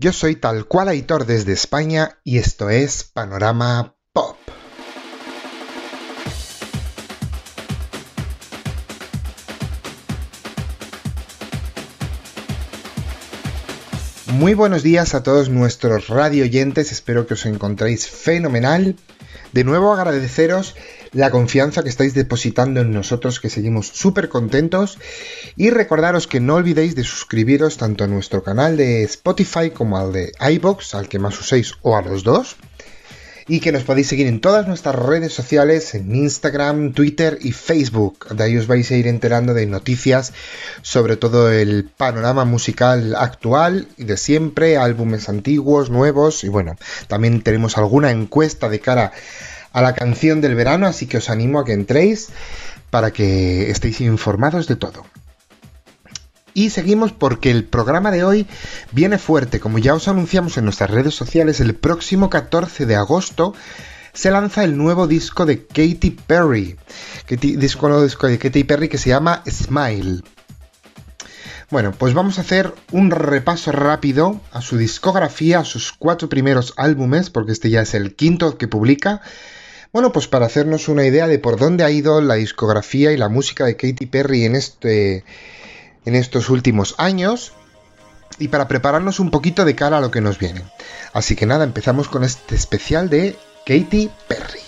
Yo soy tal cual Aitor desde España y esto es Panorama Pop. Muy buenos días a todos nuestros radio oyentes, espero que os encontréis fenomenal. De nuevo agradeceros la confianza que estáis depositando en nosotros, que seguimos súper contentos. Y recordaros que no olvidéis de suscribiros tanto a nuestro canal de Spotify como al de iBox, al que más uséis, o a los dos. Y que nos podéis seguir en todas nuestras redes sociales, en Instagram, Twitter y Facebook. De ahí os vais a ir enterando de noticias sobre todo el panorama musical actual y de siempre, álbumes antiguos, nuevos. Y bueno, también tenemos alguna encuesta de cara a la canción del verano, así que os animo a que entréis para que estéis informados de todo. Y seguimos porque el programa de hoy viene fuerte, como ya os anunciamos en nuestras redes sociales, el próximo 14 de agosto se lanza el nuevo disco de Katy Perry, disco, disco de Katy Perry que se llama Smile. Bueno, pues vamos a hacer un repaso rápido a su discografía, a sus cuatro primeros álbumes, porque este ya es el quinto que publica, bueno, pues para hacernos una idea de por dónde ha ido la discografía y la música de Katy Perry en, este, en estos últimos años y para prepararnos un poquito de cara a lo que nos viene. Así que nada, empezamos con este especial de Katy Perry.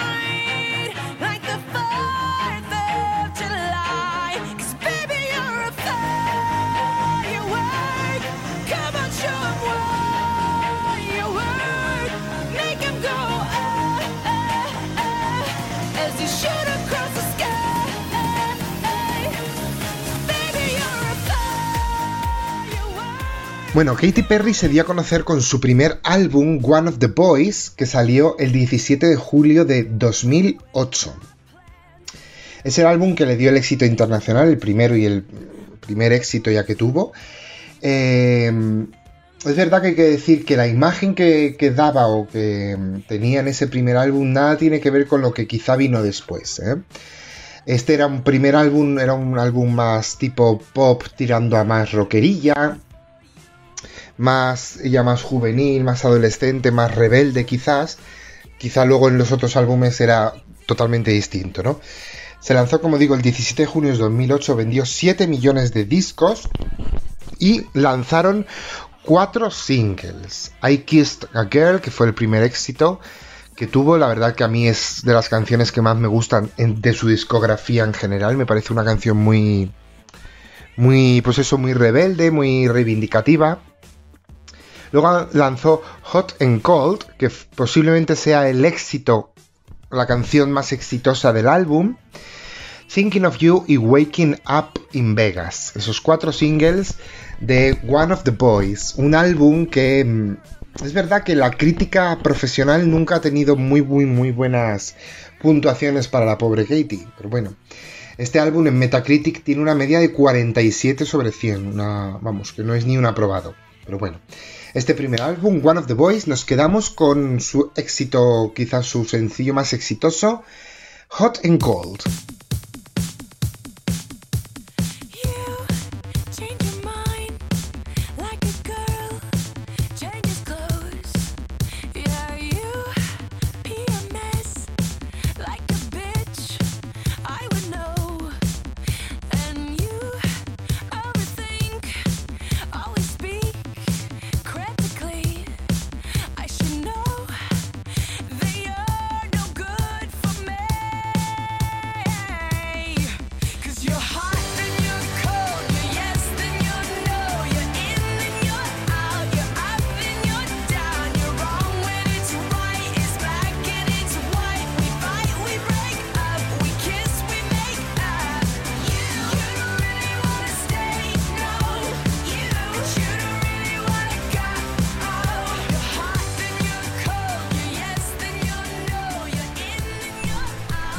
Bueno, Katy Perry se dio a conocer con su primer álbum, One of the Boys, que salió el 17 de julio de 2008. Es el álbum que le dio el éxito internacional, el primero y el primer éxito ya que tuvo. Eh, es verdad que hay que decir que la imagen que, daba o que tenía en ese primer álbum nada tiene que ver con lo que quizá vino después. ¿eh? Este era un primer álbum, era un álbum más tipo pop tirando a más rockerilla más, ya más juvenil, más adolescente, más rebelde quizás. Quizá luego en los otros álbumes era totalmente distinto, ¿no? Se lanzó, como digo, el 17 de junio de 2008, vendió 7 millones de discos y lanzaron cuatro singles. I Kissed a Girl, que fue el primer éxito que tuvo, la verdad que a mí es de las canciones que más me gustan de su discografía en general, me parece una canción muy muy pues eso muy rebelde, muy reivindicativa. Luego lanzó Hot and Cold, que posiblemente sea el éxito, la canción más exitosa del álbum. Thinking of You y Waking Up in Vegas. Esos cuatro singles de One of the Boys. Un álbum que mm, es verdad que la crítica profesional nunca ha tenido muy, muy, muy buenas puntuaciones para la pobre Katie. Pero bueno, este álbum en Metacritic tiene una media de 47 sobre 100. vamos, que no es ni un aprobado. Pero bueno este primer álbum, One of the Boys, nos quedamos con su éxito, quizás su sencillo más exitoso, Hot and Cold.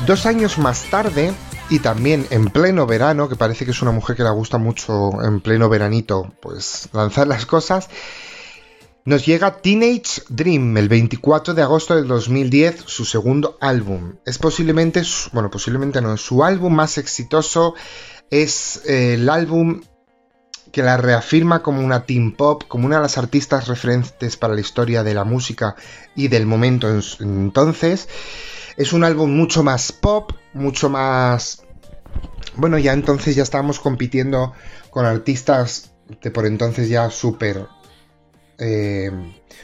Dos años más tarde, y también en pleno verano, que parece que es una mujer que le gusta mucho en pleno veranito, pues lanzar las cosas, nos llega Teenage Dream el 24 de agosto del 2010, su segundo álbum. Es posiblemente, bueno, posiblemente no, su álbum más exitoso es eh, el álbum que la reafirma como una teen pop, como una de las artistas referentes para la historia de la música y del momento entonces. Es un álbum mucho más pop, mucho más... Bueno, ya entonces ya estábamos compitiendo con artistas de por entonces ya súper... Eh,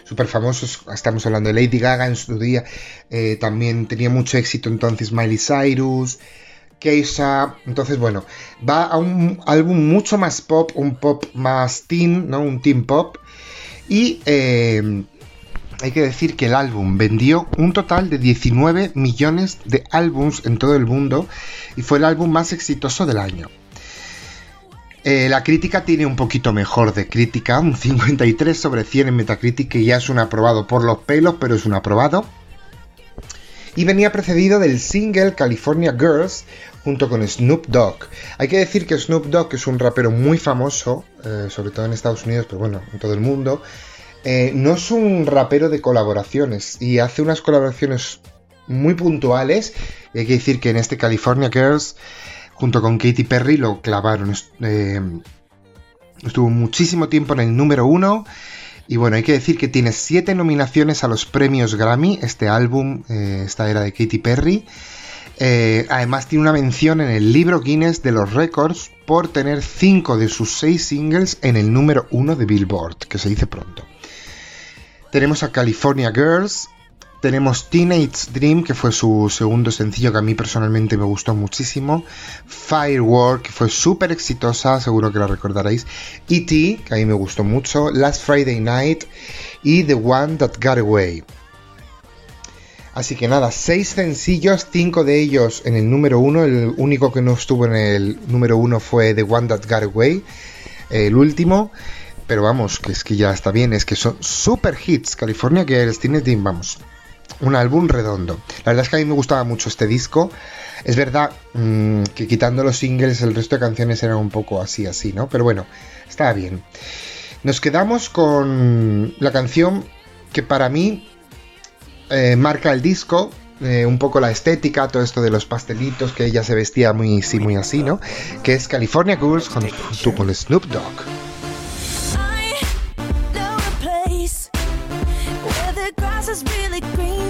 súper famosos, estamos hablando de Lady Gaga en su día, eh, también tenía mucho éxito entonces Miley Cyrus, Keisha, entonces bueno, va a un álbum mucho más pop, un pop más teen, ¿no? Un teen pop, y eh, hay que decir que el álbum vendió un total de 19 millones de álbums en todo el mundo y fue el álbum más exitoso del año. Eh, la crítica tiene un poquito mejor de crítica, un 53 sobre 100 en Metacritic, que ya es un aprobado por los pelos, pero es un aprobado. Y venía precedido del single California Girls junto con Snoop Dogg. Hay que decir que Snoop Dogg es un rapero muy famoso, eh, sobre todo en Estados Unidos, pero bueno, en todo el mundo. Eh, no es un rapero de colaboraciones y hace unas colaboraciones muy puntuales. Y hay que decir que en este California Girls, junto con Katy Perry, lo clavaron. Eh, estuvo muchísimo tiempo en el número uno. Y bueno, hay que decir que tiene siete nominaciones a los premios Grammy, este álbum, eh, esta era de Katy Perry. además tiene una mención en el libro Guinness de los récords por tener cinco de sus seis singles en el número uno de Billboard, que se dice pronto. Tenemos a California Girls, tenemos Teenage Dream, que fue su segundo sencillo que a mí personalmente me gustó muchísimo. Firework, que fue súper exitosa, seguro que la recordaréis. E.T., que a mí me gustó mucho. Last Friday Night y The One That Got Away. Así que nada, seis sencillos, cinco de ellos en el número uno. El único que no estuvo en el número uno fue The One That Got Away, el último. Pero vamos, que es que ya está bien, es que son super hits. California Girls, Teen Team, vamos. Un álbum redondo. La verdad es que a mí me gustaba mucho este disco. Es verdad mm, que quitando los singles, el resto de canciones eran un poco así, así, ¿no? Pero bueno, estaba bien. Nos quedamos con la canción que para mí eh, marca el disco, eh, un poco la estética, todo esto de los pastelitos, que ella se vestía muy, sí, muy así, ¿no? Que es California Girls junto con Snoop Dogg. is really green.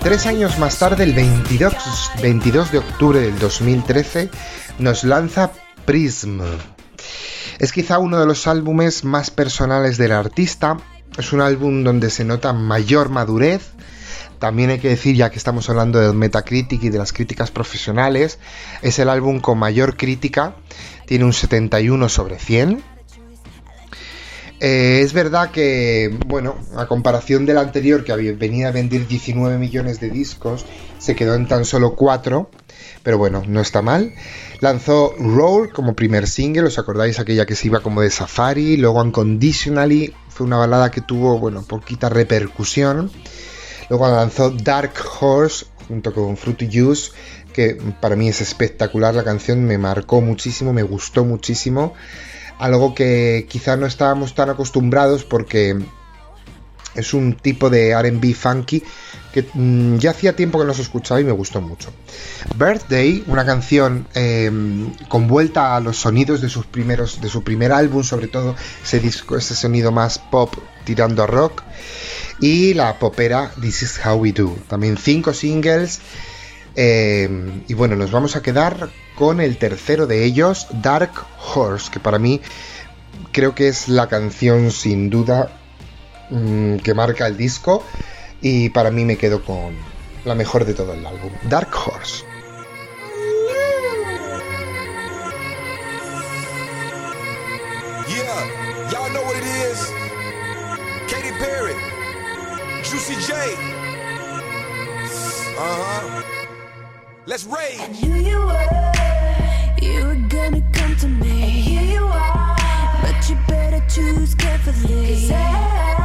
Tres años más tarde, el 22, 22 de octubre del 2013, nos lanza Prism. Es quizá uno de los álbumes más personales del artista. Es un álbum donde se nota mayor madurez. También hay que decir, ya que estamos hablando del Metacritic y de las críticas profesionales, es el álbum con mayor crítica. Tiene un 71 sobre 100 eh, es verdad que, bueno, a comparación del anterior, que venía a vender 19 millones de discos, se quedó en tan solo 4, pero bueno, no está mal. Lanzó Roll como primer single, ¿os acordáis aquella que se iba como de Safari? Luego Unconditionally, fue una balada que tuvo, bueno, poquita repercusión. Luego lanzó Dark Horse junto con Fruity Juice, que para mí es espectacular la canción, me marcó muchísimo, me gustó muchísimo algo que quizá no estábamos tan acostumbrados porque Es un tipo de RB funky que mm, ya hacía tiempo que no se escuchaba y me gustó mucho. Birthday, una canción em, con vuelta a los sonidos de sus primeros, de su primer álbum, sobre todo ese disco, ese sonido más pop tirando a rock. Y la popera This Is How We Do. También cinco singles. Em, y bueno, nos vamos a quedar con el tercero de ellos, Dark Horse, que para mí creo que es la canción sin duda mm, que marca el disco y para mí me quedo con la mejor de todo el álbum, Dark Horse. Katy Perry, Juicy J. Uh-huh. Let's rage. I knew you were, you were gonna come to me. And here you are, but you better choose carefully. Cause I,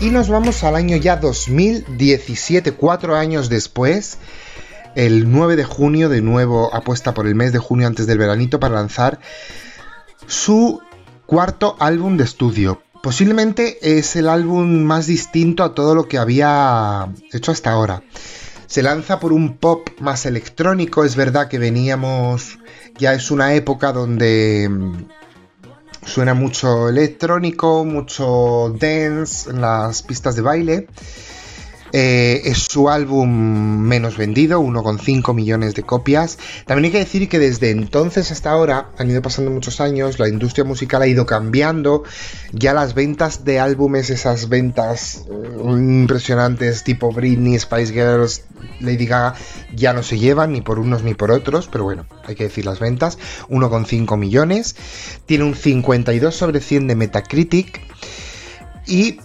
Y nos vamos al año ya 2017, cuatro años después. El 9 de junio, de nuevo apuesta por el mes de junio antes del veranito para lanzar su cuarto álbum de estudio. Posiblemente es el álbum más distinto a todo lo que había hecho hasta ahora. Se lanza por un pop más electrónico, es verdad que veníamos, ya es una época donde suena mucho electrónico, mucho dance en las pistas de baile. Eh, es su álbum menos vendido, 1,5 millones de copias. También hay que decir que desde entonces hasta ahora, han ido pasando muchos años, la industria musical ha ido cambiando. Ya las ventas de álbumes, esas ventas eh, impresionantes tipo Britney, Spice Girls, Lady Gaga, ya no se llevan ni por unos ni por otros, pero bueno, hay que decir las ventas. 1,5 millones. Tiene un 52 sobre 100 de Metacritic. Y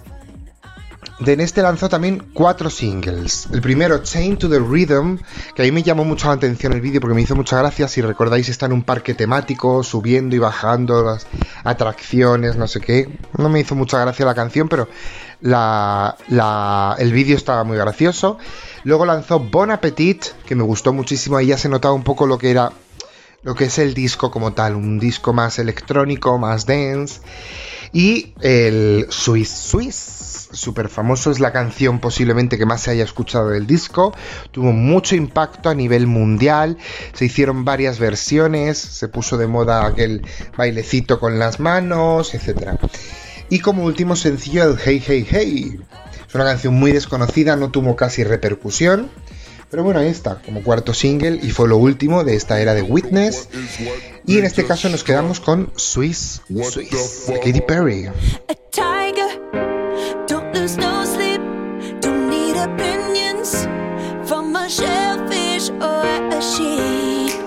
de en este lanzó también cuatro singles. El primero, Chain to the Rhythm, que a mí me llamó mucho la atención el vídeo porque me hizo muchas gracias. Si recordáis, está en un parque temático, subiendo y bajando las atracciones, no sé qué. No me hizo mucha gracia la canción, pero el vídeo estaba muy gracioso. Luego lanzó Bon Appetit, que me gustó muchísimo. Ahí ya se notaba un poco lo que era lo que es el disco como tal, un disco más electrónico, más dance. Y el Swiss Swiss, súper famoso, es la canción posiblemente que más se haya escuchado del disco. Tuvo mucho impacto a nivel mundial, se hicieron varias versiones, se puso de moda aquel bailecito con las manos, etc. Y como último sencillo, el Hey Hey Hey. Es una canción muy desconocida, no tuvo casi repercusión. Pero bueno, ahí está, como cuarto single y fue lo último de esta era de Witness. Y en este caso nos quedamos con Swiss Swiss de Katy Perry. no sleep. Don't need opinions from a shellfish or a sheep.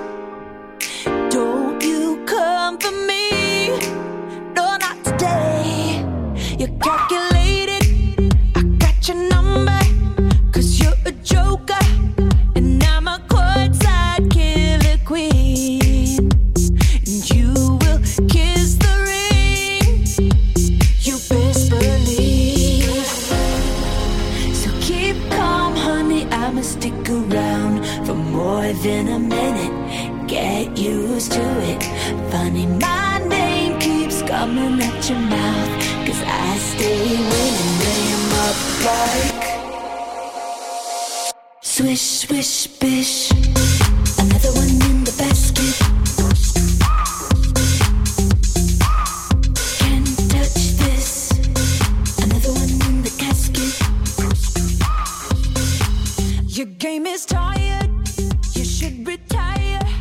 Don't you come for me? No, not today. You got.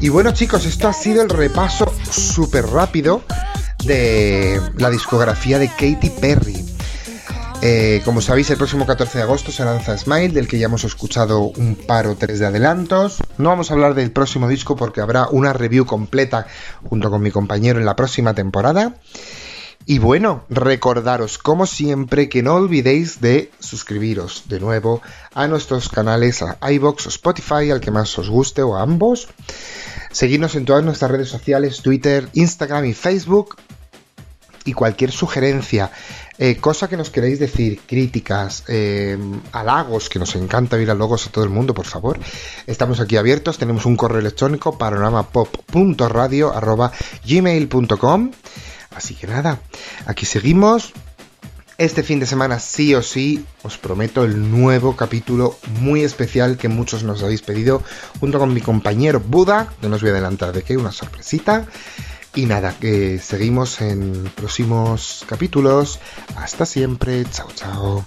Y bueno chicos, esto ha sido el repaso súper rápido de la discografía de Katy Perry. Eh, como sabéis, el próximo 14 de agosto se lanza Smile, del que ya hemos escuchado un par o tres de adelantos. No vamos a hablar del próximo disco porque habrá una review completa junto con mi compañero en la próxima temporada. Y bueno, recordaros como siempre que no olvidéis de suscribiros de nuevo a nuestros canales a iBox o Spotify, al que más os guste o a ambos. Seguirnos en todas nuestras redes sociales, Twitter, Instagram y Facebook. Y cualquier sugerencia, eh, cosa que nos queréis decir, críticas, eh, halagos, que nos encanta oír halagos a todo el mundo, por favor. Estamos aquí abiertos, tenemos un correo electrónico panoramapop.radio.gmail.com Así que nada, aquí seguimos. Este fin de semana sí o sí os prometo el nuevo capítulo muy especial que muchos nos habéis pedido junto con mi compañero Buda, no os voy a adelantar de qué, una sorpresita. Y nada, que seguimos en próximos capítulos. Hasta siempre, chao chao.